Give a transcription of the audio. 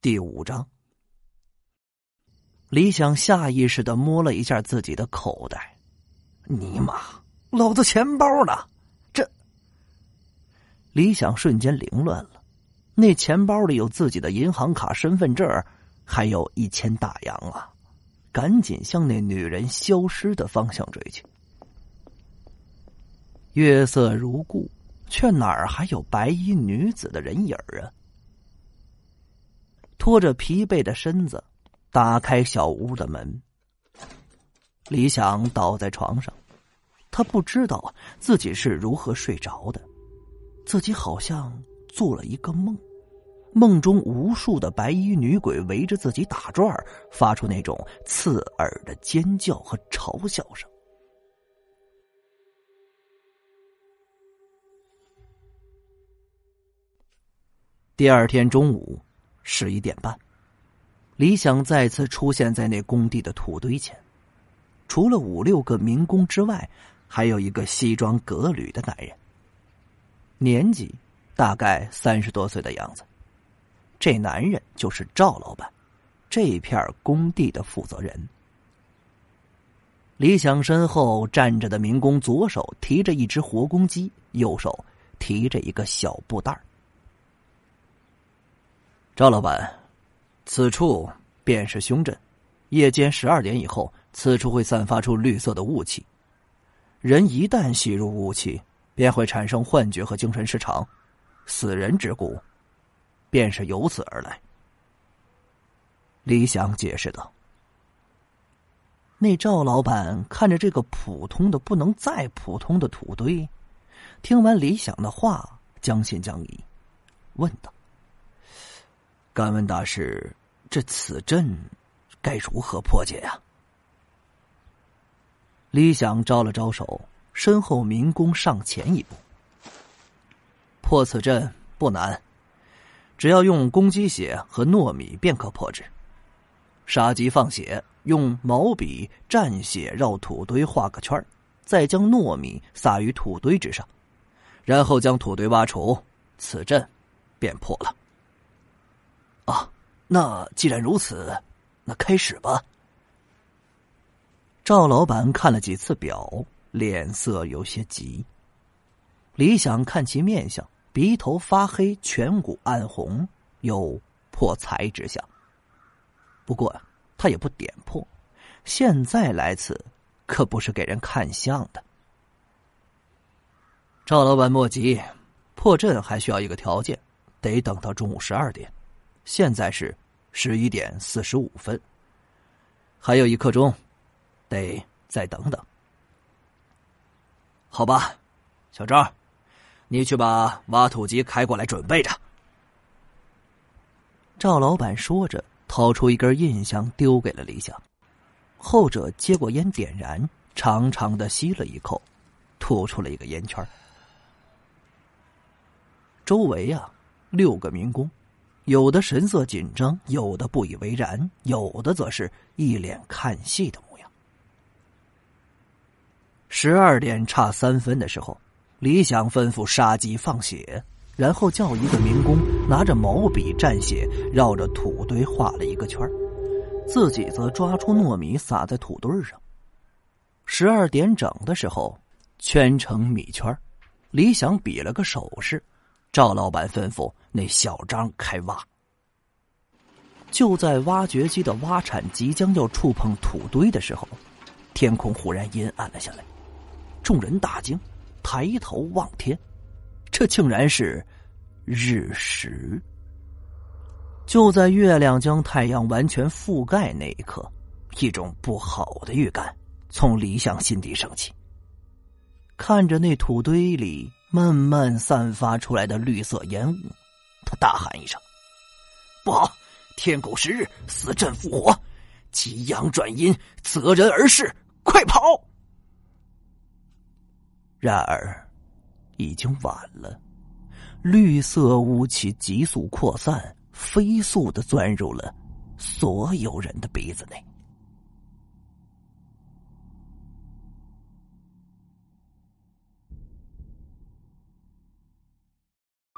第五章。李想下意识的摸了一下自己的口袋，尼玛，老子钱包呢？这……李想瞬间凌乱了，那钱包里有自己的银行卡、身份证，还有一千大洋啊！赶紧向那女人消失的方向追去。月色如故，却哪儿还有白衣女子的人影啊？拖着疲惫的身子，打开小屋的门。李想倒在床上，他不知道自己是如何睡着的，自己好像做了一个梦，梦中无数的白衣女鬼围着自己打转发出那种刺耳的尖叫和嘲笑声。第二天中午。十一点半，李想再次出现在那工地的土堆前。除了五六个民工之外，还有一个西装革履的男人，年纪大概三十多岁的样子。这男人就是赵老板，这片工地的负责人。李想身后站着的民工，左手提着一只活公鸡，右手提着一个小布袋儿。赵老板，此处便是凶镇。夜间十二点以后，此处会散发出绿色的雾气。人一旦吸入雾气，便会产生幻觉和精神失常。死人之故，便是由此而来。李想解释道。那赵老板看着这个普通的不能再普通的土堆，听完李想的话，将信将疑，问道。敢问大师，这此阵该如何破解呀？李想招了招手，身后民工上前一步。破此阵不难，只要用公鸡血和糯米便可破之。杀鸡放血，用毛笔蘸血绕土堆画个圈再将糯米撒于土堆之上，然后将土堆挖除，此阵便破了。那既然如此，那开始吧。赵老板看了几次表，脸色有些急。李想看其面相，鼻头发黑，颧骨暗红，有破财之象。不过他也不点破，现在来此可不是给人看相的。赵老板莫急，破阵还需要一个条件，得等到中午十二点。现在是十一点四十五分，还有一刻钟，得再等等。好吧，小张，你去把挖土机开过来，准备着。赵老板说着，掏出一根印象，丢给了李想。后者接过烟，点燃，长长的吸了一口，吐出了一个烟圈。周围啊，六个民工。有的神色紧张，有的不以为然，有的则是一脸看戏的模样。十二点差三分的时候，李想吩咐杀鸡放血，然后叫一个民工拿着毛笔蘸血，绕着土堆画了一个圈自己则抓出糯米撒在土堆上。十二点整的时候，圈成米圈李想比了个手势。赵老板吩咐那小张开挖。就在挖掘机的挖铲即将要触碰土堆的时候，天空忽然阴暗了下来。众人大惊，抬头望天，这竟然是日食。就在月亮将太阳完全覆盖那一刻，一种不好的预感从李想心底升起。看着那土堆里。慢慢散发出来的绿色烟雾，他大喊一声：“不好！天狗食日，死阵复活，极阳转阴，择人而噬，快跑！”然而，已经晚了。绿色雾气急速扩散，飞速的钻入了所有人的鼻子内。